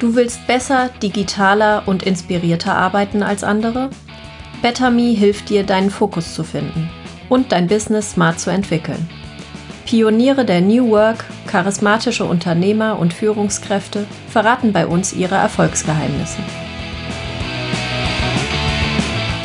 Du willst besser, digitaler und inspirierter arbeiten als andere? BetterMe hilft dir, deinen Fokus zu finden und dein Business smart zu entwickeln. Pioniere der New Work, charismatische Unternehmer und Führungskräfte verraten bei uns ihre Erfolgsgeheimnisse.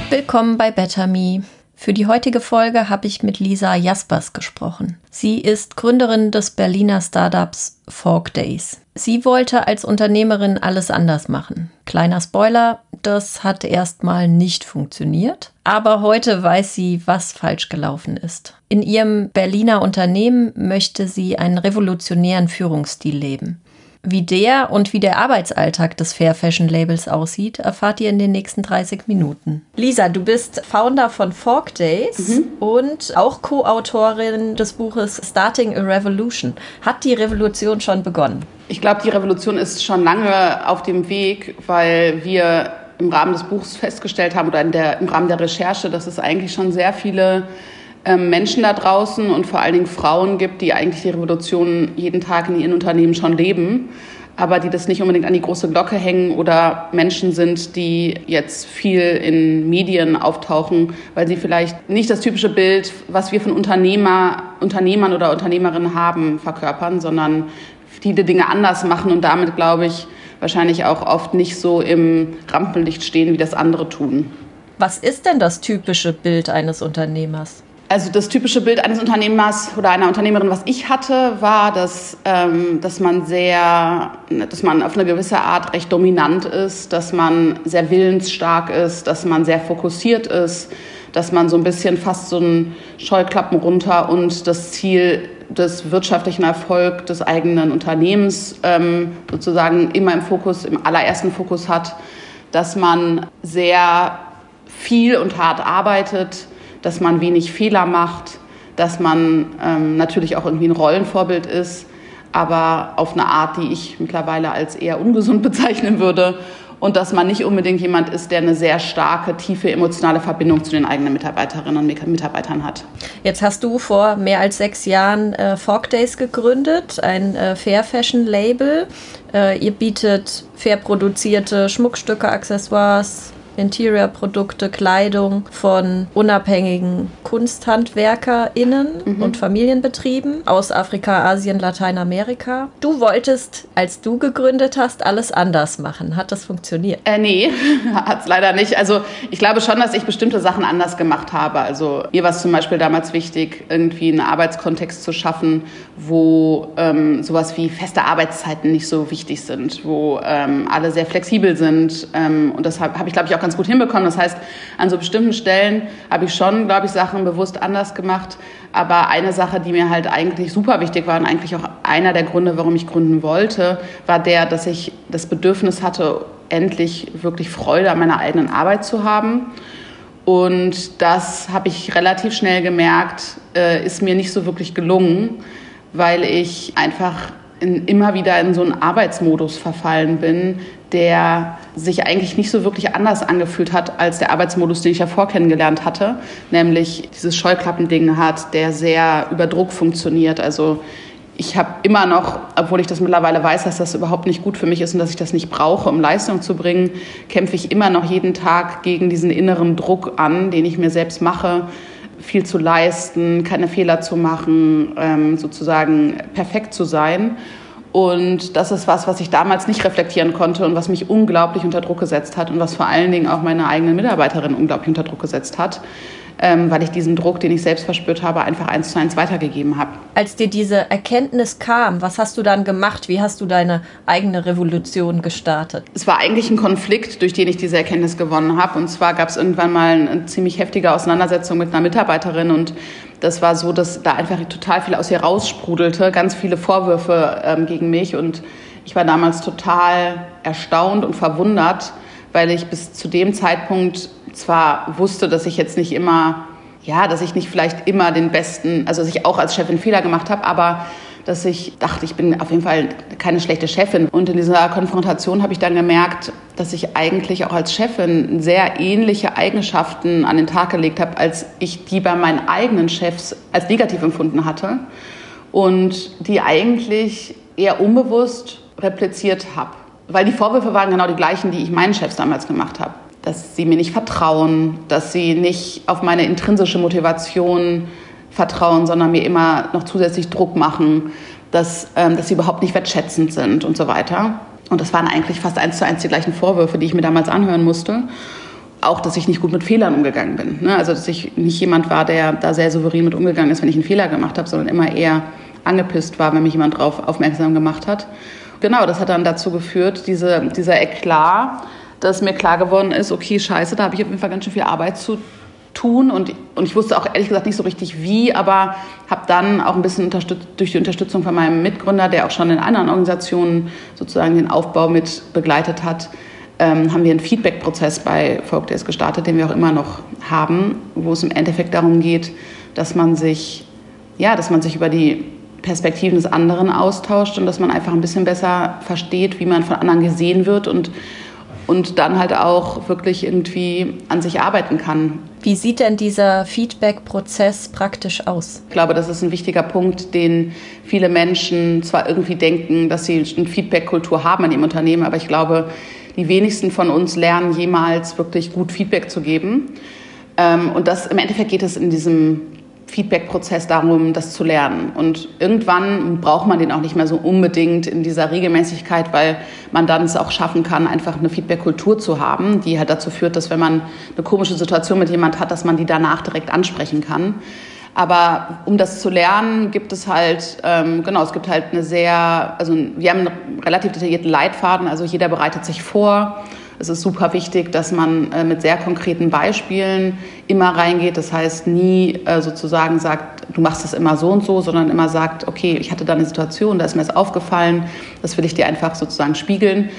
Willkommen bei BetterMe. Für die heutige Folge habe ich mit Lisa Jaspers gesprochen. Sie ist Gründerin des Berliner Startups Fork Days. Sie wollte als Unternehmerin alles anders machen. Kleiner Spoiler, das hat erstmal nicht funktioniert. Aber heute weiß sie, was falsch gelaufen ist. In ihrem Berliner Unternehmen möchte sie einen revolutionären Führungsstil leben. Wie der und wie der Arbeitsalltag des Fair Fashion Labels aussieht, erfahrt ihr in den nächsten 30 Minuten. Lisa, du bist Founder von Fork Days mhm. und auch Co-Autorin des Buches Starting a Revolution. Hat die Revolution schon begonnen? Ich glaube, die Revolution ist schon lange auf dem Weg, weil wir im Rahmen des Buchs festgestellt haben oder der, im Rahmen der Recherche, dass es eigentlich schon sehr viele Menschen da draußen und vor allen Dingen Frauen gibt, die eigentlich die Revolution jeden Tag in ihren Unternehmen schon leben, aber die das nicht unbedingt an die große Glocke hängen oder Menschen sind, die jetzt viel in Medien auftauchen, weil sie vielleicht nicht das typische Bild, was wir von Unternehmer, Unternehmern oder Unternehmerinnen haben, verkörpern, sondern viele Dinge anders machen und damit, glaube ich, wahrscheinlich auch oft nicht so im Rampenlicht stehen, wie das andere tun. Was ist denn das typische Bild eines Unternehmers? Also das typische Bild eines Unternehmers oder einer Unternehmerin, was ich hatte, war, dass, ähm, dass man sehr, dass man auf eine gewisse Art recht dominant ist, dass man sehr willensstark ist, dass man sehr fokussiert ist, dass man so ein bisschen fast so ein Scheuklappen runter und das Ziel des wirtschaftlichen Erfolgs des eigenen Unternehmens ähm, sozusagen immer im Fokus, im allerersten Fokus hat, dass man sehr viel und hart arbeitet, dass man wenig Fehler macht, dass man ähm, natürlich auch irgendwie ein Rollenvorbild ist, aber auf eine Art, die ich mittlerweile als eher ungesund bezeichnen würde. Und dass man nicht unbedingt jemand ist, der eine sehr starke, tiefe emotionale Verbindung zu den eigenen Mitarbeiterinnen und Mitarbeitern hat. Jetzt hast du vor mehr als sechs Jahren äh, Fork Days gegründet, ein äh, Fair Fashion Label. Äh, ihr bietet fair produzierte Schmuckstücke, Accessoires, Interior-Produkte, Kleidung von unabhängigen KunsthandwerkerInnen mhm. und Familienbetrieben aus Afrika, Asien, Lateinamerika. Du wolltest, als du gegründet hast, alles anders machen. Hat das funktioniert? Äh, nee, hat es leider nicht. Also ich glaube schon, dass ich bestimmte Sachen anders gemacht habe. Also mir war es zum Beispiel damals wichtig, irgendwie einen Arbeitskontext zu schaffen, wo ähm, sowas wie feste Arbeitszeiten nicht so wichtig sind, wo ähm, alle sehr flexibel sind. Ähm, und das habe hab ich, glaube ich, auch ganz gut hinbekommen. Das heißt, an so bestimmten Stellen habe ich schon, glaube ich, Sachen bewusst anders gemacht. Aber eine Sache, die mir halt eigentlich super wichtig war und eigentlich auch einer der Gründe, warum ich gründen wollte, war der, dass ich das Bedürfnis hatte, endlich wirklich Freude an meiner eigenen Arbeit zu haben. Und das habe ich relativ schnell gemerkt, äh, ist mir nicht so wirklich gelungen, weil ich einfach in, immer wieder in so einen Arbeitsmodus verfallen bin, der sich eigentlich nicht so wirklich anders angefühlt hat als der Arbeitsmodus, den ich ja vor kennengelernt hatte, nämlich dieses Scheuklappending hat, der sehr über Druck funktioniert. Also ich habe immer noch, obwohl ich das mittlerweile weiß, dass das überhaupt nicht gut für mich ist und dass ich das nicht brauche, um Leistung zu bringen, kämpfe ich immer noch jeden Tag gegen diesen inneren Druck an, den ich mir selbst mache, viel zu leisten, keine Fehler zu machen, ähm, sozusagen perfekt zu sein. Und das ist was, was ich damals nicht reflektieren konnte und was mich unglaublich unter Druck gesetzt hat und was vor allen Dingen auch meine eigenen Mitarbeiterinnen unglaublich unter Druck gesetzt hat, ähm, weil ich diesen Druck, den ich selbst verspürt habe, einfach eins zu eins weitergegeben habe. Als dir diese Erkenntnis kam, was hast du dann gemacht? Wie hast du deine eigene Revolution gestartet? Es war eigentlich ein Konflikt, durch den ich diese Erkenntnis gewonnen habe. Und zwar gab es irgendwann mal eine ziemlich heftige Auseinandersetzung mit einer Mitarbeiterin und das war so, dass da einfach total viel aus ihr raussprudelte, ganz viele Vorwürfe ähm, gegen mich. Und ich war damals total erstaunt und verwundert, weil ich bis zu dem Zeitpunkt zwar wusste, dass ich jetzt nicht immer, ja, dass ich nicht vielleicht immer den besten, also dass ich auch als Chefin Fehler gemacht habe, aber dass ich dachte, ich bin auf jeden Fall keine schlechte Chefin. Und in dieser Konfrontation habe ich dann gemerkt, dass ich eigentlich auch als Chefin sehr ähnliche Eigenschaften an den Tag gelegt habe, als ich die bei meinen eigenen Chefs als negativ empfunden hatte und die eigentlich eher unbewusst repliziert habe. weil die Vorwürfe waren genau die gleichen, die ich meinen Chefs damals gemacht habe. Dass sie mir nicht vertrauen, dass sie nicht auf meine intrinsische Motivation vertrauen, sondern mir immer noch zusätzlich Druck machen, dass, ähm, dass sie überhaupt nicht wertschätzend sind und so weiter. Und das waren eigentlich fast eins zu eins die gleichen Vorwürfe, die ich mir damals anhören musste. Auch, dass ich nicht gut mit Fehlern umgegangen bin. Ne? Also, dass ich nicht jemand war, der da sehr souverän mit umgegangen ist, wenn ich einen Fehler gemacht habe, sondern immer eher angepisst war, wenn mich jemand darauf aufmerksam gemacht hat. Genau, das hat dann dazu geführt, diese, dieser Eklat, dass mir klar geworden ist, okay, scheiße, da habe ich auf jeden Fall ganz schön viel Arbeit zu tun und, und ich wusste auch ehrlich gesagt nicht so richtig wie, aber habe dann auch ein bisschen durch die Unterstützung von meinem Mitgründer, der auch schon in anderen Organisationen sozusagen den Aufbau mit begleitet hat, ähm, haben wir einen Feedback-Prozess bei Folkdays gestartet, den wir auch immer noch haben, wo es im Endeffekt darum geht, dass man sich, ja, dass man sich über die Perspektiven des anderen austauscht und dass man einfach ein bisschen besser versteht, wie man von anderen gesehen wird und und dann halt auch wirklich irgendwie an sich arbeiten kann. Wie sieht denn dieser Feedback-Prozess praktisch aus? Ich glaube, das ist ein wichtiger Punkt, den viele Menschen zwar irgendwie denken, dass sie eine Feedback-Kultur haben in ihrem Unternehmen, aber ich glaube, die wenigsten von uns lernen jemals wirklich gut Feedback zu geben. Ähm, und das im Endeffekt geht es in diesem Feedback-Prozess darum, das zu lernen. Und irgendwann braucht man den auch nicht mehr so unbedingt in dieser Regelmäßigkeit, weil man dann es auch schaffen kann, einfach eine Feedback-Kultur zu haben, die halt dazu führt, dass wenn man eine komische Situation mit jemand hat, dass man die danach direkt ansprechen kann. Aber um das zu lernen, gibt es halt, ähm, genau, es gibt halt eine sehr, also wir haben einen relativ detaillierten Leitfaden, also jeder bereitet sich vor es ist super wichtig, dass man äh, mit sehr konkreten Beispielen immer reingeht. Das heißt, nie äh, sozusagen sagt, du machst es immer so und so, sondern immer sagt, okay, ich hatte da eine Situation, da ist mir das aufgefallen, das will ich dir einfach sozusagen spiegeln.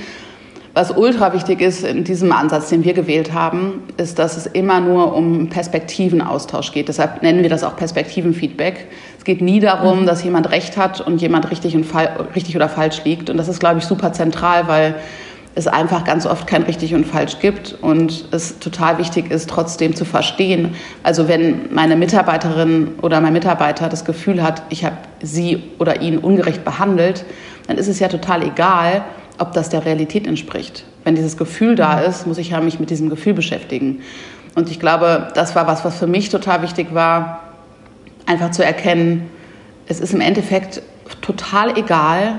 Was ultra wichtig ist in diesem Ansatz, den wir gewählt haben, ist, dass es immer nur um Perspektivenaustausch geht. Deshalb nennen wir das auch Perspektivenfeedback. Es geht nie darum, mhm. dass jemand recht hat und jemand richtig, und richtig oder falsch liegt. Und das ist, glaube ich, super zentral, weil es einfach ganz oft kein richtig und falsch gibt und es total wichtig ist, trotzdem zu verstehen. Also wenn meine Mitarbeiterin oder mein Mitarbeiter das Gefühl hat, ich habe sie oder ihn ungerecht behandelt, dann ist es ja total egal, ob das der Realität entspricht. Wenn dieses Gefühl da mhm. ist, muss ich ja mich mit diesem Gefühl beschäftigen. Und ich glaube, das war was, was für mich total wichtig war, einfach zu erkennen, es ist im Endeffekt total egal,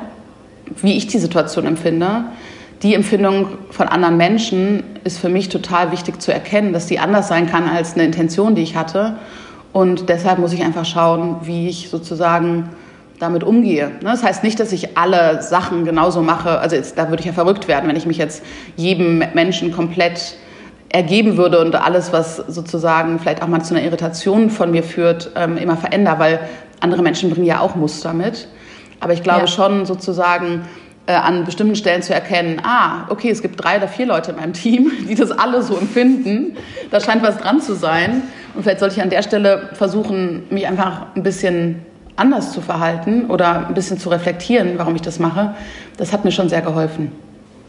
wie ich die Situation empfinde die Empfindung von anderen Menschen ist für mich total wichtig zu erkennen, dass die anders sein kann als eine Intention, die ich hatte. Und deshalb muss ich einfach schauen, wie ich sozusagen damit umgehe. Ne, das heißt nicht, dass ich alle Sachen genauso mache. Also jetzt, da würde ich ja verrückt werden, wenn ich mich jetzt jedem Menschen komplett ergeben würde und alles, was sozusagen vielleicht auch mal zu einer Irritation von mir führt, ähm, immer verändere, weil andere Menschen bringen ja auch Muster mit. Aber ich glaube ja. schon sozusagen, äh, an bestimmten Stellen zu erkennen, ah, okay, es gibt drei oder vier Leute in meinem Team, die das alle so empfinden. Da scheint was dran zu sein. Und vielleicht sollte ich an der Stelle versuchen, mich einfach ein bisschen anders zu verhalten oder ein bisschen zu reflektieren, warum ich das mache. Das hat mir schon sehr geholfen.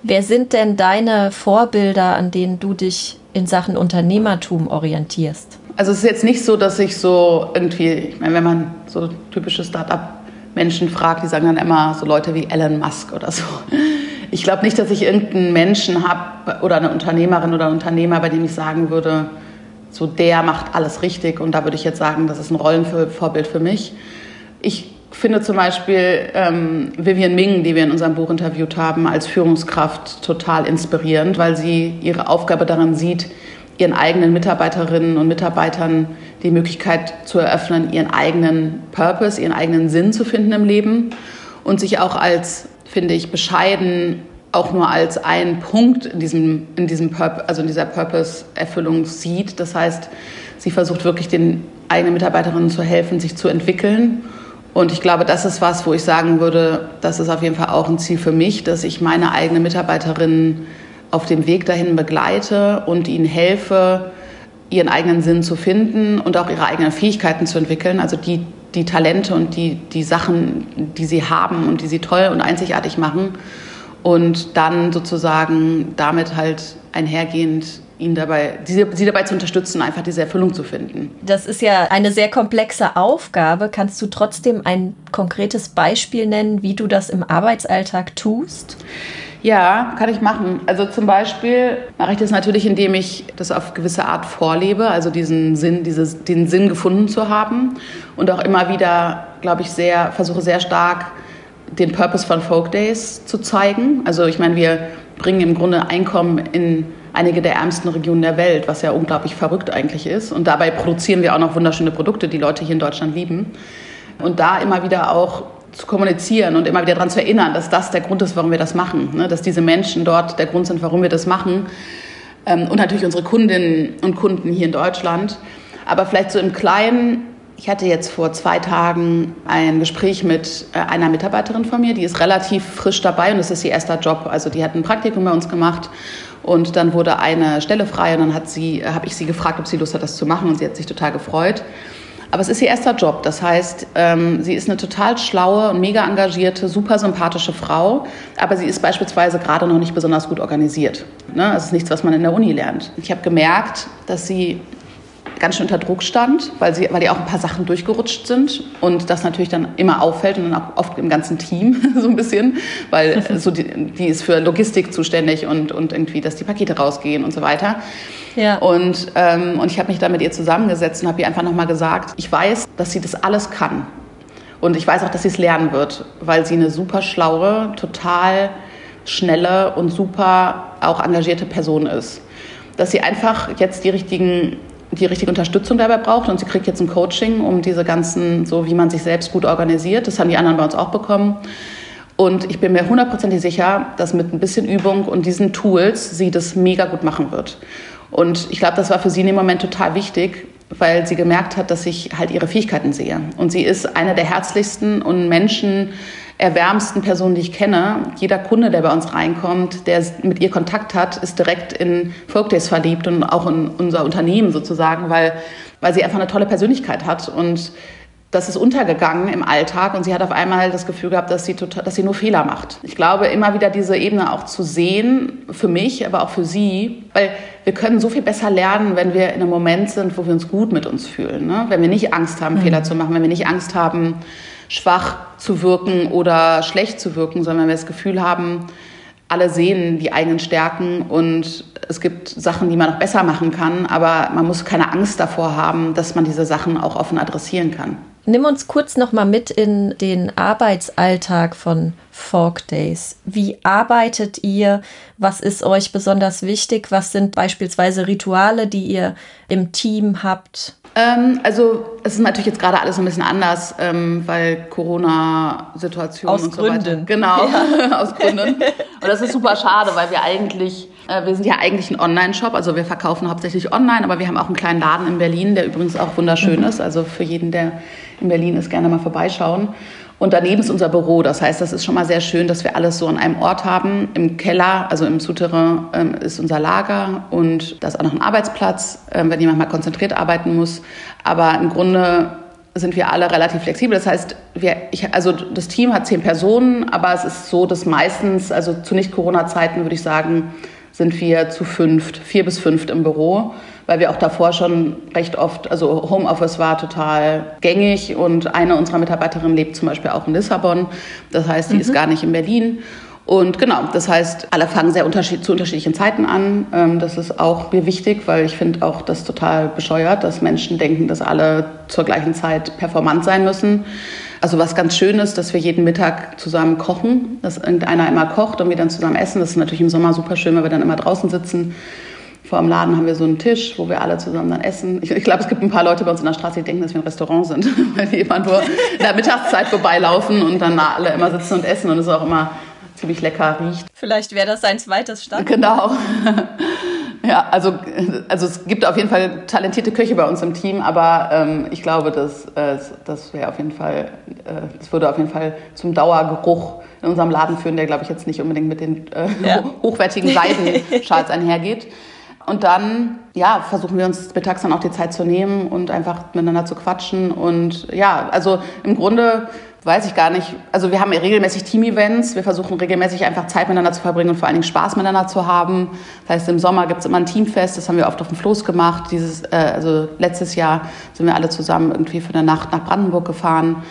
Wer sind denn deine Vorbilder, an denen du dich in Sachen Unternehmertum orientierst? Also es ist jetzt nicht so, dass ich so irgendwie, ich meine, wenn man so typische Start-up Menschen fragt, die sagen dann immer so Leute wie Elon Musk oder so. Ich glaube nicht, dass ich irgendeinen Menschen habe oder eine Unternehmerin oder einen Unternehmer, bei dem ich sagen würde, so der macht alles richtig und da würde ich jetzt sagen, das ist ein Rollenvorbild für mich. Ich finde zum Beispiel ähm, Vivian Ming, die wir in unserem Buch interviewt haben, als Führungskraft total inspirierend, weil sie ihre Aufgabe darin sieht, ihren eigenen Mitarbeiterinnen und Mitarbeitern die Möglichkeit zu eröffnen, ihren eigenen Purpose, ihren eigenen Sinn zu finden im Leben und sich auch als, finde ich, bescheiden auch nur als einen Punkt in diesem, in diesem Purpose, also in dieser Purpose-Erfüllung sieht. Das heißt, sie versucht wirklich den eigenen Mitarbeiterinnen zu helfen, sich zu entwickeln. Und ich glaube, das ist was, wo ich sagen würde, das ist auf jeden Fall auch ein Ziel für mich, dass ich meine eigenen Mitarbeiterinnen auf dem Weg dahin begleite und ihnen helfe, ihren eigenen Sinn zu finden und auch ihre eigenen Fähigkeiten zu entwickeln, also die, die Talente und die, die Sachen, die sie haben und die sie toll und einzigartig machen und dann sozusagen damit halt einhergehend ihn dabei, sie, sie dabei zu unterstützen, einfach diese Erfüllung zu finden. Das ist ja eine sehr komplexe Aufgabe. Kannst du trotzdem ein konkretes Beispiel nennen, wie du das im Arbeitsalltag tust? Ja, kann ich machen. Also zum Beispiel mache ich das natürlich, indem ich das auf gewisse Art vorlebe, also diesen Sinn, dieses, den Sinn gefunden zu haben und auch immer wieder, glaube ich, sehr versuche sehr stark den Purpose von Folk Days zu zeigen. Also ich meine, wir bringen im Grunde Einkommen in einige der ärmsten Regionen der Welt, was ja unglaublich verrückt eigentlich ist. Und dabei produzieren wir auch noch wunderschöne Produkte, die Leute hier in Deutschland lieben. Und da immer wieder auch zu kommunizieren und immer wieder daran zu erinnern, dass das der Grund ist, warum wir das machen. Ne? Dass diese Menschen dort der Grund sind, warum wir das machen. Ähm, und natürlich unsere Kundinnen und Kunden hier in Deutschland. Aber vielleicht so im Kleinen, ich hatte jetzt vor zwei Tagen ein Gespräch mit äh, einer Mitarbeiterin von mir, die ist relativ frisch dabei und es ist ihr erster Job. Also die hat ein Praktikum bei uns gemacht und dann wurde eine Stelle frei und dann sie, habe ich sie gefragt, ob sie Lust hat, das zu machen und sie hat sich total gefreut. Aber es ist ihr erster Job. Das heißt, ähm, sie ist eine total schlaue und mega engagierte, super sympathische Frau. Aber sie ist beispielsweise gerade noch nicht besonders gut organisiert. Ne? Das ist nichts, was man in der Uni lernt. Ich habe gemerkt, dass sie ganz schön unter Druck stand, weil, sie, weil ihr auch ein paar Sachen durchgerutscht sind und das natürlich dann immer auffällt und dann auch oft im ganzen Team so ein bisschen, weil so die, die ist für Logistik zuständig und, und irgendwie, dass die Pakete rausgehen und so weiter. Ja. Und, ähm, und ich habe mich da mit ihr zusammengesetzt und habe ihr einfach nochmal gesagt, ich weiß, dass sie das alles kann. Und ich weiß auch, dass sie es lernen wird, weil sie eine super schlaue, total schnelle und super auch engagierte Person ist. Dass sie einfach jetzt die richtigen die richtige Unterstützung dabei braucht und sie kriegt jetzt ein Coaching, um diese ganzen, so wie man sich selbst gut organisiert. Das haben die anderen bei uns auch bekommen. Und ich bin mir hundertprozentig sicher, dass mit ein bisschen Übung und diesen Tools sie das mega gut machen wird. Und ich glaube, das war für sie in dem Moment total wichtig, weil sie gemerkt hat, dass ich halt ihre Fähigkeiten sehe. Und sie ist eine der herzlichsten und Menschen, erwärmsten Personen, die ich kenne. Jeder Kunde, der bei uns reinkommt, der mit ihr Kontakt hat, ist direkt in Folkdays verliebt und auch in unser Unternehmen sozusagen, weil, weil sie einfach eine tolle Persönlichkeit hat und das ist untergegangen im Alltag und sie hat auf einmal das Gefühl gehabt, dass sie, total, dass sie nur Fehler macht. Ich glaube, immer wieder diese Ebene auch zu sehen, für mich, aber auch für sie, weil wir können so viel besser lernen, wenn wir in einem Moment sind, wo wir uns gut mit uns fühlen. Ne? Wenn wir nicht Angst haben, mhm. Fehler zu machen, wenn wir nicht Angst haben, schwach zu wirken oder schlecht zu wirken, sondern wenn wir das Gefühl haben, alle sehen die eigenen Stärken und es gibt Sachen, die man noch besser machen kann, aber man muss keine Angst davor haben, dass man diese Sachen auch offen adressieren kann. Nimm uns kurz noch mal mit in den Arbeitsalltag von Fork Days. Wie arbeitet ihr? Was ist euch besonders wichtig? Was sind beispielsweise Rituale, die ihr im Team habt? Ähm, also es ist natürlich jetzt gerade alles ein bisschen anders, ähm, weil Corona-Situation und Gründen. so weiter. Genau, ja. aus Gründen. Und das ist super schade, weil wir eigentlich, äh, wir sind ja eigentlich ein Online-Shop, also wir verkaufen hauptsächlich online, aber wir haben auch einen kleinen Laden in Berlin, der übrigens auch wunderschön mhm. ist. Also für jeden, der in Berlin ist, gerne mal vorbeischauen. Und daneben ist unser Büro. Das heißt, das ist schon mal sehr schön, dass wir alles so an einem Ort haben. Im Keller, also im Souterrain, ähm, ist unser Lager und da ist auch noch ein Arbeitsplatz, ähm, wenn jemand mal konzentriert arbeiten muss. Aber im Grunde sind wir alle relativ flexibel. Das heißt, wir, ich, also das Team hat zehn Personen, aber es ist so, dass meistens, also zu Nicht-Corona-Zeiten würde ich sagen, sind wir zu fünft, vier bis fünft im Büro weil wir auch davor schon recht oft, also Homeoffice war total gängig und eine unserer Mitarbeiterinnen lebt zum Beispiel auch in Lissabon. Das heißt, die mhm. ist gar nicht in Berlin. Und genau, das heißt, alle fangen sehr unterschied zu unterschiedlichen Zeiten an. Ähm, das ist auch mir wichtig, weil ich finde auch das total bescheuert, dass Menschen denken, dass alle zur gleichen Zeit performant sein müssen. Also was ganz schön ist, dass wir jeden Mittag zusammen kochen, dass irgendeiner immer kocht und wir dann zusammen essen. Das ist natürlich im Sommer super schön, weil wir dann immer draußen sitzen vor dem Laden haben wir so einen Tisch, wo wir alle zusammen dann essen. Ich, ich glaube, es gibt ein paar Leute bei uns in der Straße, die denken, dass wir ein Restaurant sind, weil wir immer nur in der Mittagszeit vorbeilaufen und dann alle immer sitzen und essen und es auch immer ziemlich lecker riecht. Vielleicht wäre das ein zweites Stand. Genau. Ja, also, also es gibt auf jeden Fall talentierte Köche bei uns im Team, aber ähm, ich glaube, dass, äh, das wäre auf jeden Fall, äh, das würde auf jeden Fall zum Dauergeruch in unserem Laden führen, der glaube ich jetzt nicht unbedingt mit den äh, ja. hochwertigen Seidenschals einhergeht. Und dann, ja, versuchen wir uns mittags dann auch die Zeit zu nehmen und einfach miteinander zu quatschen. Und ja, also im Grunde weiß ich gar nicht. Also wir haben regelmäßig Team-Events. Wir versuchen regelmäßig einfach Zeit miteinander zu verbringen und vor allen Dingen Spaß miteinander zu haben. Das heißt, im Sommer gibt es immer ein Teamfest. Das haben wir oft auf dem Floß gemacht. Dieses, äh, also letztes Jahr sind wir alle zusammen irgendwie für eine Nacht nach Brandenburg gefahren.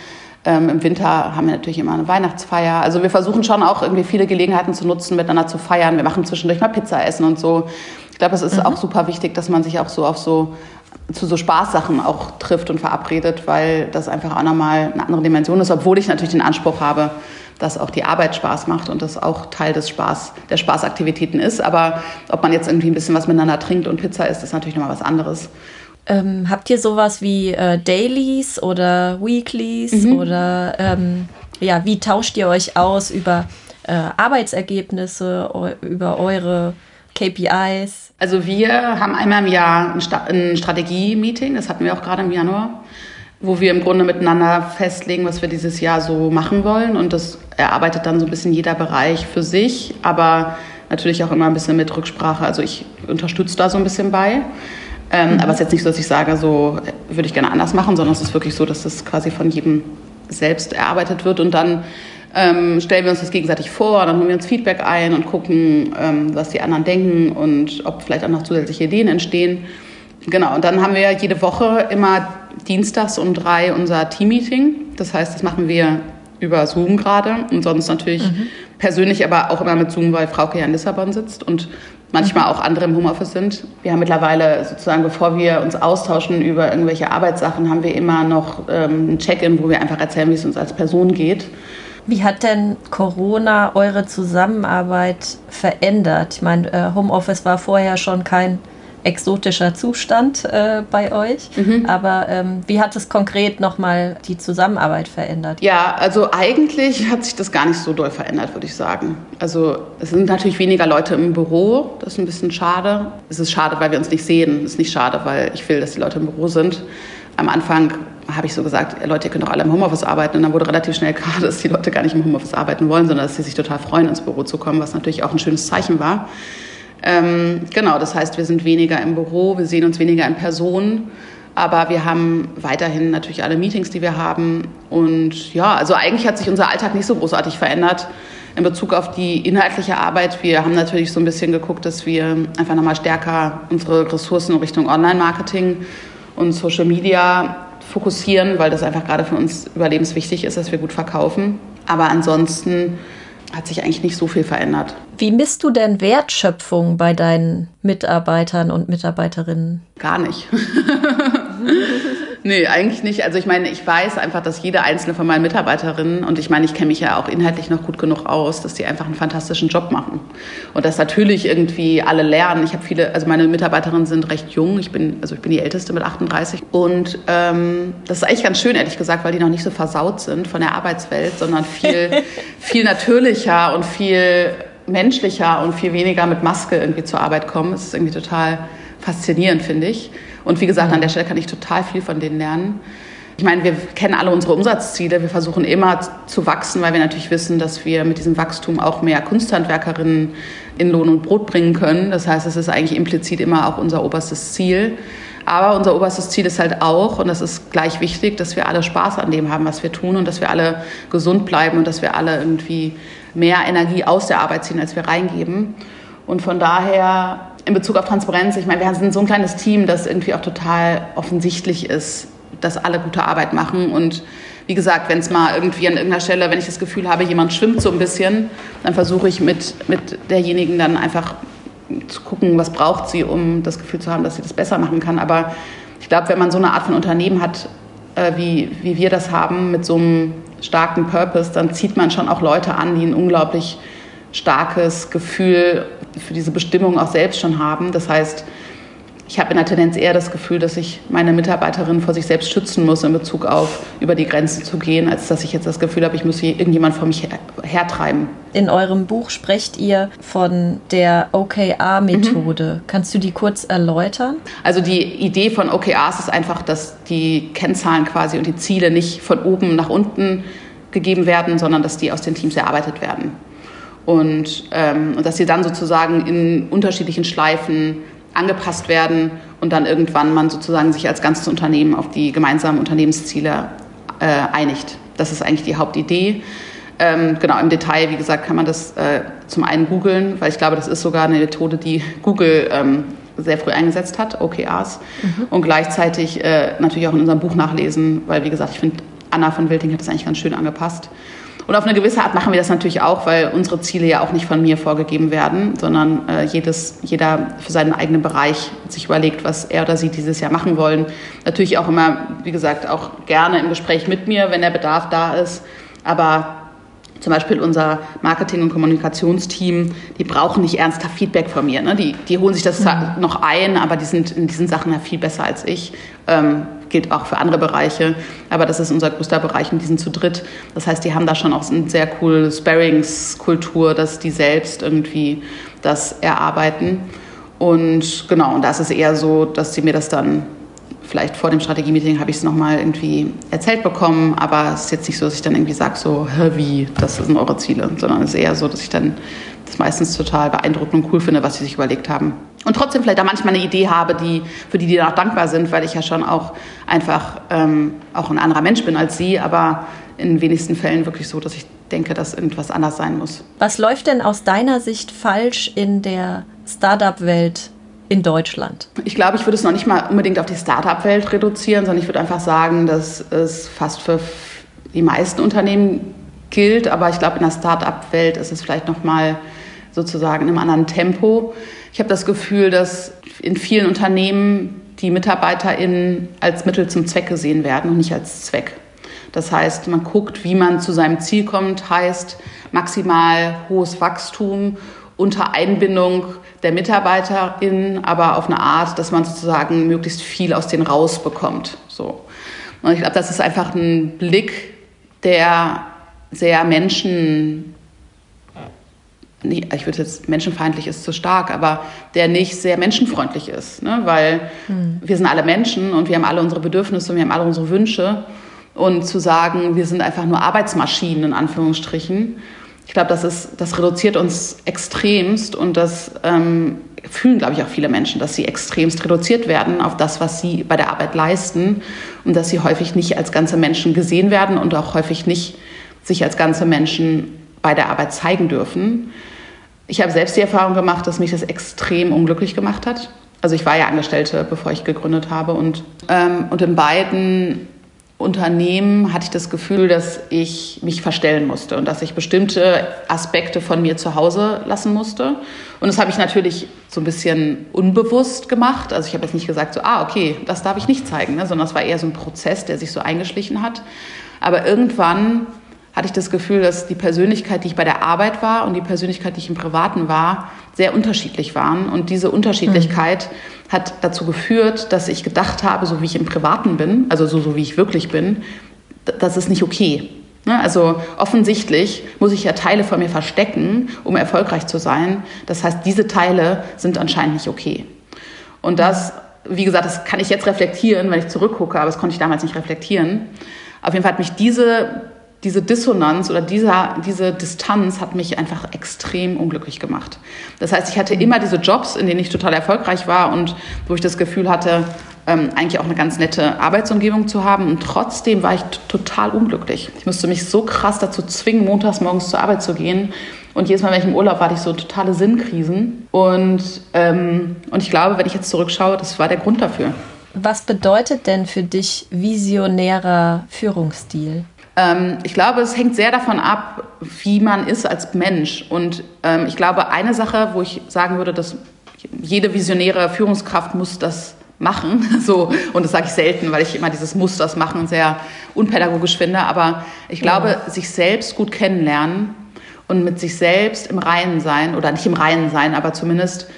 Ähm, Im Winter haben wir natürlich immer eine Weihnachtsfeier. Also wir versuchen schon auch irgendwie viele Gelegenheiten zu nutzen, miteinander zu feiern. Wir machen zwischendurch mal Pizza essen und so. Ich glaube, es ist mhm. auch super wichtig, dass man sich auch so auf so zu so Spaßsachen auch trifft und verabredet, weil das einfach auch nochmal eine andere Dimension ist, obwohl ich natürlich den Anspruch habe, dass auch die Arbeit Spaß macht und das auch Teil des Spaß, der Spaßaktivitäten ist. Aber ob man jetzt irgendwie ein bisschen was miteinander trinkt und Pizza isst, ist natürlich nochmal was anderes. Ähm, habt ihr sowas wie äh, Dailies oder Weeklies mhm. oder ähm, ja, wie tauscht ihr euch aus über äh, Arbeitsergebnisse, über eure KPIs? Also wir haben einmal im Jahr ein, Sta ein Strategie-Meeting, das hatten wir auch gerade im Januar wo wir im Grunde miteinander festlegen, was wir dieses Jahr so machen wollen. Und das erarbeitet dann so ein bisschen jeder Bereich für sich, aber natürlich auch immer ein bisschen mit Rücksprache. Also ich unterstütze da so ein bisschen bei. Ähm, mhm. Aber es ist jetzt nicht so, dass ich sage, so würde ich gerne anders machen, sondern es ist wirklich so, dass das quasi von jedem selbst erarbeitet wird. Und dann ähm, stellen wir uns das gegenseitig vor, dann holen wir uns Feedback ein und gucken, ähm, was die anderen denken und ob vielleicht auch noch zusätzliche Ideen entstehen. Genau, und dann haben wir jede Woche immer dienstags um drei unser Team-Meeting. Das heißt, das machen wir über Zoom gerade und sonst natürlich mhm. persönlich, aber auch immer mit Zoom, weil Frauke ja in Lissabon sitzt und manchmal auch andere im Homeoffice sind. Wir haben mittlerweile sozusagen, bevor wir uns austauschen über irgendwelche Arbeitssachen, haben wir immer noch ähm, ein Check-in, wo wir einfach erzählen, wie es uns als Person geht. Wie hat denn Corona eure Zusammenarbeit verändert? Ich meine, äh, Homeoffice war vorher schon kein exotischer Zustand äh, bei euch. Mhm. Aber ähm, wie hat es konkret nochmal die Zusammenarbeit verändert? Ja, also eigentlich hat sich das gar nicht so doll verändert, würde ich sagen. Also es sind natürlich weniger Leute im Büro, das ist ein bisschen schade. Es ist schade, weil wir uns nicht sehen. Es ist nicht schade, weil ich will, dass die Leute im Büro sind. Am Anfang habe ich so gesagt, Leute, ihr könnt doch alle im Homeoffice arbeiten. Und dann wurde relativ schnell klar, dass die Leute gar nicht im Homeoffice arbeiten wollen, sondern dass sie sich total freuen, ins Büro zu kommen, was natürlich auch ein schönes Zeichen war. Ähm, genau, das heißt, wir sind weniger im Büro, wir sehen uns weniger in Person. Aber wir haben weiterhin natürlich alle Meetings, die wir haben. Und ja, also eigentlich hat sich unser Alltag nicht so großartig verändert in Bezug auf die inhaltliche Arbeit. Wir haben natürlich so ein bisschen geguckt, dass wir einfach nochmal stärker unsere Ressourcen Richtung Online-Marketing und Social Media fokussieren, weil das einfach gerade für uns überlebenswichtig ist, dass wir gut verkaufen. Aber ansonsten hat sich eigentlich nicht so viel verändert. Wie misst du denn Wertschöpfung bei deinen Mitarbeitern und Mitarbeiterinnen? Gar nicht. Nee, eigentlich nicht. Also ich meine, ich weiß einfach, dass jede einzelne von meinen Mitarbeiterinnen, und ich meine, ich kenne mich ja auch inhaltlich noch gut genug aus, dass die einfach einen fantastischen Job machen. Und dass natürlich irgendwie alle lernen. Ich habe viele, also meine Mitarbeiterinnen sind recht jung. Ich bin, also ich bin die Älteste mit 38. Und ähm, das ist eigentlich ganz schön, ehrlich gesagt, weil die noch nicht so versaut sind von der Arbeitswelt, sondern viel, viel natürlicher und viel menschlicher und viel weniger mit Maske irgendwie zur Arbeit kommen. Das ist irgendwie total faszinierend, finde ich. Und wie gesagt, an der Stelle kann ich total viel von denen lernen. Ich meine, wir kennen alle unsere Umsatzziele. Wir versuchen immer zu wachsen, weil wir natürlich wissen, dass wir mit diesem Wachstum auch mehr Kunsthandwerkerinnen in Lohn und Brot bringen können. Das heißt, es ist eigentlich implizit immer auch unser oberstes Ziel. Aber unser oberstes Ziel ist halt auch, und das ist gleich wichtig, dass wir alle Spaß an dem haben, was wir tun und dass wir alle gesund bleiben und dass wir alle irgendwie mehr Energie aus der Arbeit ziehen, als wir reingeben. Und von daher in Bezug auf Transparenz, ich meine, wir sind so ein kleines Team, das irgendwie auch total offensichtlich ist, dass alle gute Arbeit machen. Und wie gesagt, wenn es mal irgendwie an irgendeiner Stelle, wenn ich das Gefühl habe, jemand schwimmt so ein bisschen, dann versuche ich mit, mit derjenigen dann einfach zu gucken, was braucht sie, um das Gefühl zu haben, dass sie das besser machen kann. Aber ich glaube, wenn man so eine Art von Unternehmen hat, äh, wie, wie wir das haben, mit so einem starken Purpose, dann zieht man schon auch Leute an, die ein unglaublich starkes Gefühl für diese Bestimmung auch selbst schon haben. Das heißt, ich habe in der Tendenz eher das Gefühl, dass ich meine Mitarbeiterin vor sich selbst schützen muss in Bezug auf über die Grenzen zu gehen, als dass ich jetzt das Gefühl habe, ich muss hier irgendjemand vor mich her hertreiben. In eurem Buch sprecht ihr von der OKR-Methode. Mhm. Kannst du die kurz erläutern? Also die Idee von OKRs ist einfach, dass die Kennzahlen quasi und die Ziele nicht von oben nach unten gegeben werden, sondern dass die aus den Teams erarbeitet werden und, ähm, und dass sie dann sozusagen in unterschiedlichen Schleifen angepasst werden und dann irgendwann man sozusagen sich als ganzes Unternehmen auf die gemeinsamen Unternehmensziele äh, einigt. Das ist eigentlich die Hauptidee. Ähm, genau, im Detail, wie gesagt, kann man das äh, zum einen googeln, weil ich glaube, das ist sogar eine Methode, die Google ähm, sehr früh eingesetzt hat, OKRs. Mhm. Und gleichzeitig äh, natürlich auch in unserem Buch nachlesen, weil, wie gesagt, ich finde Anna von Wilting hat das eigentlich ganz schön angepasst. Und auf eine gewisse Art machen wir das natürlich auch, weil unsere Ziele ja auch nicht von mir vorgegeben werden, sondern äh, jedes, jeder für seinen eigenen Bereich sich überlegt, was er oder sie dieses Jahr machen wollen. Natürlich auch immer, wie gesagt, auch gerne im Gespräch mit mir, wenn der Bedarf da ist. Aber zum Beispiel unser Marketing- und Kommunikationsteam, die brauchen nicht ernsthaft Feedback von mir. Ne? Die, die holen sich das mhm. noch ein, aber die sind in diesen Sachen ja viel besser als ich. Ähm, gilt auch für andere Bereiche, aber das ist unser größter Bereich und die sind zu dritt. Das heißt, die haben da schon auch eine sehr coole Sparings-Kultur, dass die selbst irgendwie das erarbeiten. Und genau, und da ist es eher so, dass sie mir das dann vielleicht vor dem Strategie-Meeting habe ich es nochmal irgendwie erzählt bekommen, aber es ist jetzt nicht so, dass ich dann irgendwie sage, so, wie, das sind eure Ziele, sondern es ist eher so, dass ich dann das meistens total beeindruckend und cool finde, was sie sich überlegt haben. Und trotzdem vielleicht auch manchmal eine Idee habe, die, für die die dann auch dankbar sind, weil ich ja schon auch einfach ähm, auch ein anderer Mensch bin als sie, aber in wenigsten Fällen wirklich so, dass ich denke, dass irgendwas anders sein muss. Was läuft denn aus deiner Sicht falsch in der Startup-Welt in Deutschland? Ich glaube, ich würde es noch nicht mal unbedingt auf die Start-up-Welt reduzieren, sondern ich würde einfach sagen, dass es fast für die meisten Unternehmen gilt. Aber ich glaube, in der Start-up-Welt ist es vielleicht noch mal sozusagen in einem anderen Tempo. Ich habe das Gefühl, dass in vielen Unternehmen die MitarbeiterInnen als Mittel zum Zweck gesehen werden und nicht als Zweck. Das heißt, man guckt, wie man zu seinem Ziel kommt, heißt maximal hohes Wachstum unter Einbindung der MitarbeiterInnen, aber auf eine Art, dass man sozusagen möglichst viel aus denen rausbekommt. So. Und ich glaube, das ist einfach ein Blick, der sehr Menschen, ich würde jetzt menschenfeindlich ist zu stark, aber der nicht sehr menschenfreundlich ist, ne? weil hm. wir sind alle Menschen und wir haben alle unsere Bedürfnisse und wir haben alle unsere Wünsche und zu sagen, wir sind einfach nur Arbeitsmaschinen in Anführungsstrichen ich glaube, das, das reduziert uns extremst und das ähm, fühlen, glaube ich, auch viele Menschen, dass sie extremst reduziert werden auf das, was sie bei der Arbeit leisten und dass sie häufig nicht als ganze Menschen gesehen werden und auch häufig nicht sich als ganze Menschen bei der Arbeit zeigen dürfen. Ich habe selbst die Erfahrung gemacht, dass mich das extrem unglücklich gemacht hat. Also ich war ja Angestellte, bevor ich gegründet habe und, ähm, und in beiden Unternehmen hatte ich das Gefühl, dass ich mich verstellen musste und dass ich bestimmte Aspekte von mir zu Hause lassen musste. Und das habe ich natürlich so ein bisschen unbewusst gemacht. Also ich habe jetzt nicht gesagt, so, ah, okay, das darf ich nicht zeigen, ne? sondern es war eher so ein Prozess, der sich so eingeschlichen hat. Aber irgendwann hatte ich das Gefühl, dass die Persönlichkeit, die ich bei der Arbeit war und die Persönlichkeit, die ich im Privaten war, sehr unterschiedlich waren. Und diese Unterschiedlichkeit mhm. hat dazu geführt, dass ich gedacht habe, so wie ich im Privaten bin, also so, so wie ich wirklich bin, das ist nicht okay. Ne? Also offensichtlich muss ich ja Teile von mir verstecken, um erfolgreich zu sein. Das heißt, diese Teile sind anscheinend nicht okay. Und das, wie gesagt, das kann ich jetzt reflektieren, wenn ich zurückgucke, aber das konnte ich damals nicht reflektieren. Auf jeden Fall hat mich diese diese Dissonanz oder dieser, diese Distanz hat mich einfach extrem unglücklich gemacht. Das heißt, ich hatte immer diese Jobs, in denen ich total erfolgreich war und wo ich das Gefühl hatte, ähm, eigentlich auch eine ganz nette Arbeitsumgebung zu haben. Und trotzdem war ich total unglücklich. Ich musste mich so krass dazu zwingen, montags morgens zur Arbeit zu gehen. Und jedes Mal, wenn ich im Urlaub war, hatte ich so totale Sinnkrisen. Und, ähm, und ich glaube, wenn ich jetzt zurückschaue, das war der Grund dafür. Was bedeutet denn für dich visionärer Führungsstil? Ähm, ich glaube, es hängt sehr davon ab, wie man ist als Mensch. Und ähm, ich glaube, eine Sache, wo ich sagen würde, dass jede visionäre Führungskraft muss das machen. So, und das sage ich selten, weil ich immer dieses Muss das machen sehr unpädagogisch finde. Aber ich glaube, ja. sich selbst gut kennenlernen und mit sich selbst im Reinen sein, oder nicht im Reinen sein, aber zumindest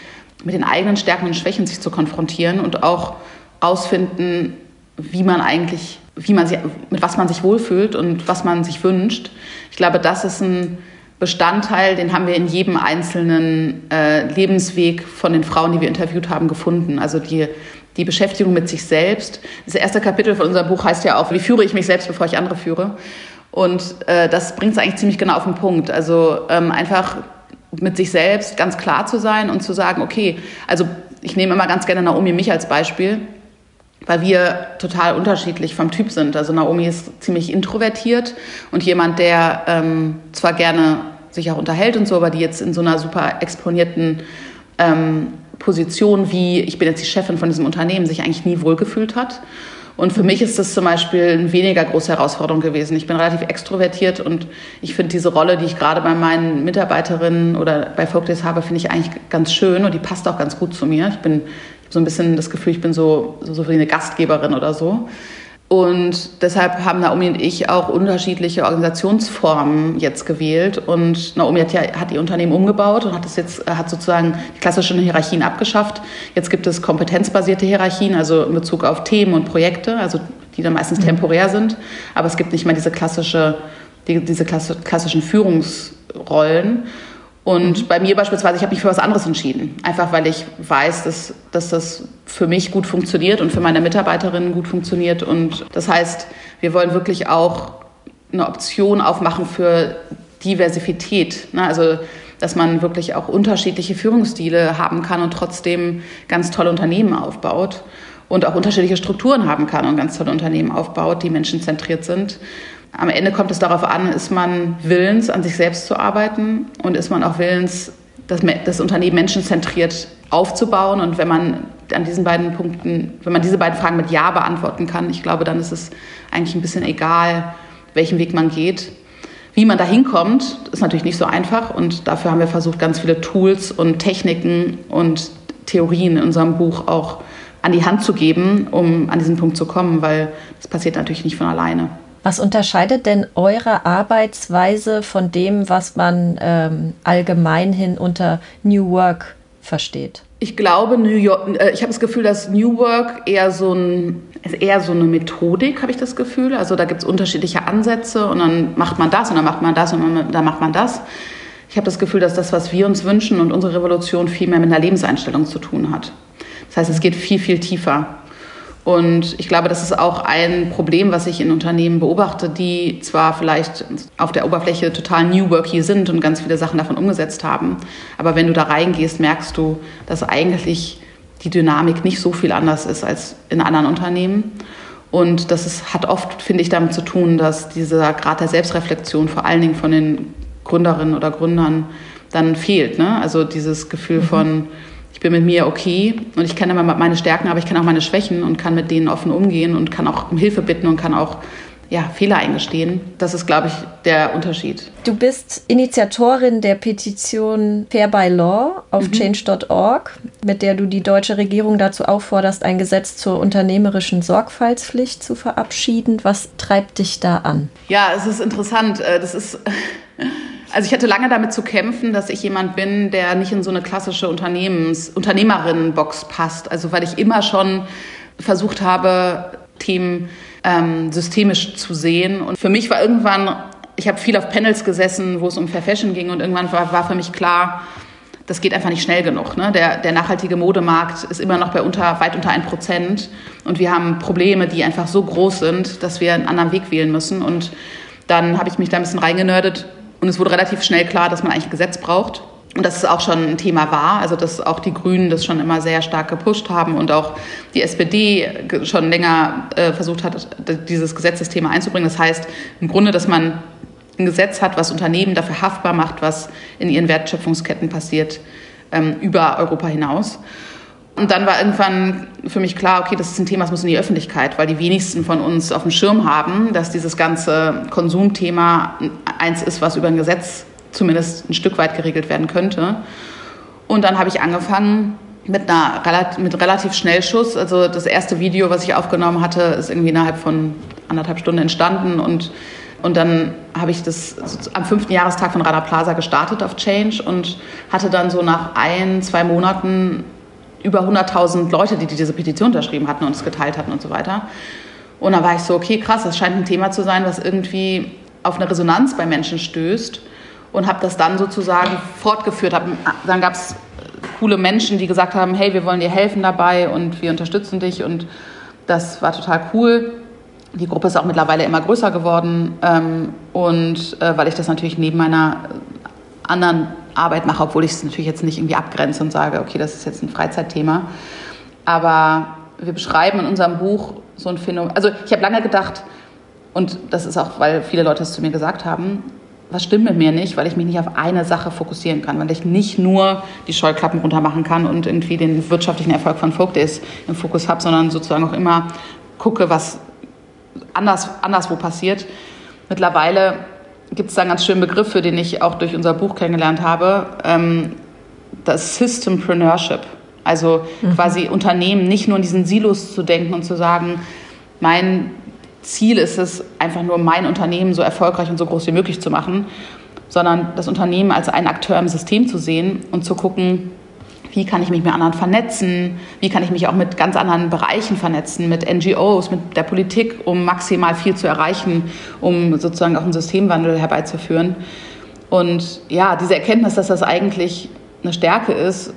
mit den eigenen Stärken und Schwächen sich zu konfrontieren und auch rausfinden, wie man eigentlich wie man sich, mit was man sich wohlfühlt und was man sich wünscht. Ich glaube, das ist ein Bestandteil, den haben wir in jedem einzelnen äh, Lebensweg von den Frauen, die wir interviewt haben, gefunden. Also die, die Beschäftigung mit sich selbst. Das erste Kapitel von unserem Buch heißt ja auch, wie führe ich mich selbst, bevor ich andere führe. Und äh, das bringt es eigentlich ziemlich genau auf den Punkt. Also ähm, einfach mit sich selbst ganz klar zu sein und zu sagen, okay, also ich nehme immer ganz gerne Naomi mich als Beispiel weil wir total unterschiedlich vom Typ sind. Also Naomi ist ziemlich introvertiert und jemand, der ähm, zwar gerne sich auch unterhält und so, aber die jetzt in so einer super exponierten ähm, Position wie ich bin jetzt die Chefin von diesem Unternehmen sich eigentlich nie wohlgefühlt hat. Und für mich ist das zum Beispiel eine weniger große Herausforderung gewesen. Ich bin relativ extrovertiert und ich finde diese Rolle, die ich gerade bei meinen Mitarbeiterinnen oder bei Folkdays habe, finde ich eigentlich ganz schön und die passt auch ganz gut zu mir. Ich bin so ein bisschen das Gefühl, ich bin so, so wie eine Gastgeberin oder so. Und deshalb haben Naomi und ich auch unterschiedliche Organisationsformen jetzt gewählt. Und Naomi hat, ja, hat die Unternehmen umgebaut und hat das jetzt hat sozusagen die klassischen Hierarchien abgeschafft. Jetzt gibt es kompetenzbasierte Hierarchien, also in Bezug auf Themen und Projekte, also die dann meistens mhm. temporär sind. Aber es gibt nicht mehr diese klassische, die, diese klassischen Führungsrollen. Und mhm. bei mir beispielsweise, ich habe mich für was anderes entschieden. Einfach weil ich weiß, dass, dass das für mich gut funktioniert und für meine Mitarbeiterinnen gut funktioniert. Und das heißt, wir wollen wirklich auch eine Option aufmachen für Diversität. Ne? Also, dass man wirklich auch unterschiedliche Führungsstile haben kann und trotzdem ganz tolle Unternehmen aufbaut und auch unterschiedliche Strukturen haben kann und ganz tolle Unternehmen aufbaut, die menschenzentriert sind. Am Ende kommt es darauf an, ist man willens, an sich selbst zu arbeiten und ist man auch willens, das, das Unternehmen menschenzentriert aufzubauen. Und wenn man an diesen beiden Punkten, wenn man diese beiden Fragen mit Ja beantworten kann, ich glaube, dann ist es eigentlich ein bisschen egal, welchen Weg man geht. Wie man da hinkommt, ist natürlich nicht so einfach und dafür haben wir versucht, ganz viele Tools und Techniken und Theorien in unserem Buch auch an die Hand zu geben, um an diesen Punkt zu kommen, weil das passiert natürlich nicht von alleine. Was unterscheidet denn eure Arbeitsweise von dem, was man ähm, allgemeinhin unter New Work versteht? Ich glaube, New York, äh, ich habe das Gefühl, dass New Work eher so, ein, eher so eine Methodik, habe ich das Gefühl. Also da gibt es unterschiedliche Ansätze und dann macht man das und dann macht man das und dann macht man das. Ich habe das Gefühl, dass das, was wir uns wünschen und unsere Revolution viel mehr mit einer Lebenseinstellung zu tun hat. Das heißt, es geht viel, viel tiefer. Und ich glaube, das ist auch ein Problem, was ich in Unternehmen beobachte, die zwar vielleicht auf der Oberfläche total New Worky sind und ganz viele Sachen davon umgesetzt haben, aber wenn du da reingehst, merkst du, dass eigentlich die Dynamik nicht so viel anders ist als in anderen Unternehmen. Und das ist, hat oft, finde ich, damit zu tun, dass dieser Grad der Selbstreflexion vor allen Dingen von den Gründerinnen oder Gründern dann fehlt. Ne? Also dieses Gefühl mhm. von, ich bin mit mir okay und ich kenne meine Stärken, aber ich kenne auch meine Schwächen und kann mit denen offen umgehen und kann auch um Hilfe bitten und kann auch ja, Fehler eingestehen. Das ist, glaube ich, der Unterschied. Du bist Initiatorin der Petition Fair by Law auf mhm. change.org, mit der du die deutsche Regierung dazu aufforderst, ein Gesetz zur unternehmerischen Sorgfaltspflicht zu verabschieden. Was treibt dich da an? Ja, es ist interessant. Äh, das ist Also ich hatte lange damit zu kämpfen, dass ich jemand bin, der nicht in so eine klassische Unternehmens Unternehmerinnenbox passt. Also weil ich immer schon versucht habe, Themen ähm, systemisch zu sehen. Und für mich war irgendwann, ich habe viel auf Panels gesessen, wo es um Fair Fashion ging und irgendwann war, war für mich klar, das geht einfach nicht schnell genug. Ne? Der, der nachhaltige Modemarkt ist immer noch bei unter, weit unter 1 Prozent und wir haben Probleme, die einfach so groß sind, dass wir einen anderen Weg wählen müssen. Und dann habe ich mich da ein bisschen reingenördet und es wurde relativ schnell klar, dass man eigentlich ein Gesetz braucht. Und dass es auch schon ein Thema war, also dass auch die Grünen das schon immer sehr stark gepusht haben und auch die SPD schon länger äh, versucht hat, dieses Gesetzesthema einzubringen. Das heißt im Grunde, dass man ein Gesetz hat, was Unternehmen dafür haftbar macht, was in ihren Wertschöpfungsketten passiert, ähm, über Europa hinaus. Und dann war irgendwann für mich klar, okay, das ist ein Thema, das muss in die Öffentlichkeit, weil die wenigsten von uns auf dem Schirm haben, dass dieses ganze Konsumthema eins ist, was über ein Gesetz zumindest ein Stück weit geregelt werden könnte. Und dann habe ich angefangen mit einer mit relativ Schnellschuss. Also das erste Video, was ich aufgenommen hatte, ist irgendwie innerhalb von anderthalb Stunden entstanden und und dann habe ich das am fünften Jahrestag von Rana Plaza gestartet auf Change und hatte dann so nach ein, zwei Monaten über 100.000 Leute, die diese Petition unterschrieben hatten und es geteilt hatten und so weiter. Und dann war ich so, okay, krass, das scheint ein Thema zu sein, was irgendwie auf eine Resonanz bei Menschen stößt und habe das dann sozusagen fortgeführt. dann gab es coole Menschen, die gesagt haben, hey, wir wollen dir helfen dabei und wir unterstützen dich und das war total cool. Die Gruppe ist auch mittlerweile immer größer geworden ähm, und äh, weil ich das natürlich neben meiner anderen Arbeit mache, obwohl ich es natürlich jetzt nicht irgendwie abgrenze und sage, okay, das ist jetzt ein Freizeitthema. Aber wir beschreiben in unserem Buch so ein Phänomen. Also ich habe lange gedacht, und das ist auch, weil viele Leute es zu mir gesagt haben, was stimmt mit mir nicht, weil ich mich nicht auf eine Sache fokussieren kann, weil ich nicht nur die Scheuklappen runter machen kann und irgendwie den wirtschaftlichen Erfolg von Days im Fokus habe, sondern sozusagen auch immer gucke, was anders, anderswo passiert. Mittlerweile gibt es da einen ganz schönen Begriff, für den ich auch durch unser Buch kennengelernt habe, ähm, das Systempreneurship. Also mhm. quasi Unternehmen nicht nur in diesen Silos zu denken und zu sagen, mein Ziel ist es, einfach nur mein Unternehmen so erfolgreich und so groß wie möglich zu machen, sondern das Unternehmen als einen Akteur im System zu sehen und zu gucken, wie kann ich mich mit anderen vernetzen, wie kann ich mich auch mit ganz anderen Bereichen vernetzen, mit NGOs, mit der Politik, um maximal viel zu erreichen, um sozusagen auch einen Systemwandel herbeizuführen. Und ja, diese Erkenntnis, dass das eigentlich eine Stärke ist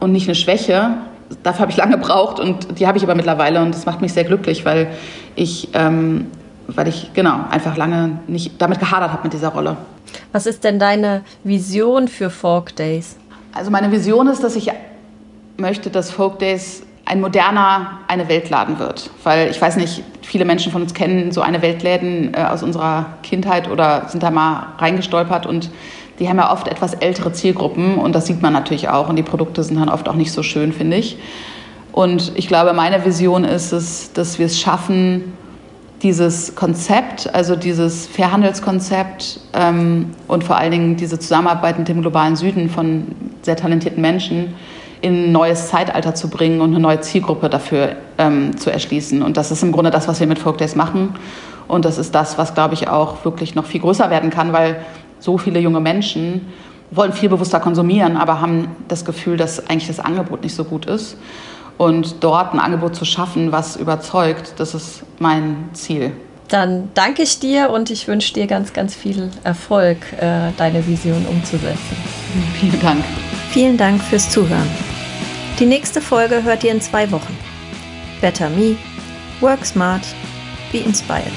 und nicht eine Schwäche, dafür habe ich lange gebraucht und die habe ich aber mittlerweile und das macht mich sehr glücklich, weil ich, ähm, weil ich genau einfach lange nicht damit gehadert habe mit dieser Rolle. Was ist denn deine Vision für Folk Days? Also meine Vision ist, dass ich möchte, dass Folk Days ein moderner eine Weltladen wird. Weil ich weiß nicht, viele Menschen von uns kennen so eine Weltläden äh, aus unserer Kindheit oder sind da mal reingestolpert und die haben ja oft etwas ältere Zielgruppen und das sieht man natürlich auch und die Produkte sind dann oft auch nicht so schön, finde ich. Und ich glaube, meine Vision ist es, dass wir es schaffen, dieses Konzept, also dieses Fairhandelskonzept ähm, und vor allen Dingen diese Zusammenarbeit mit dem globalen Süden von sehr talentierten Menschen in ein neues Zeitalter zu bringen und eine neue Zielgruppe dafür ähm, zu erschließen. Und das ist im Grunde das, was wir mit Folk Days machen. Und das ist das, was, glaube ich, auch wirklich noch viel größer werden kann, weil so viele junge Menschen wollen viel bewusster konsumieren, aber haben das Gefühl, dass eigentlich das Angebot nicht so gut ist. Und dort ein Angebot zu schaffen, was überzeugt, das ist mein Ziel. Dann danke ich dir und ich wünsche dir ganz, ganz viel Erfolg, äh, deine Vision umzusetzen. Vielen Dank. Vielen Dank fürs Zuhören. Die nächste Folge hört ihr in zwei Wochen. Better Me, Work Smart, Be Inspired.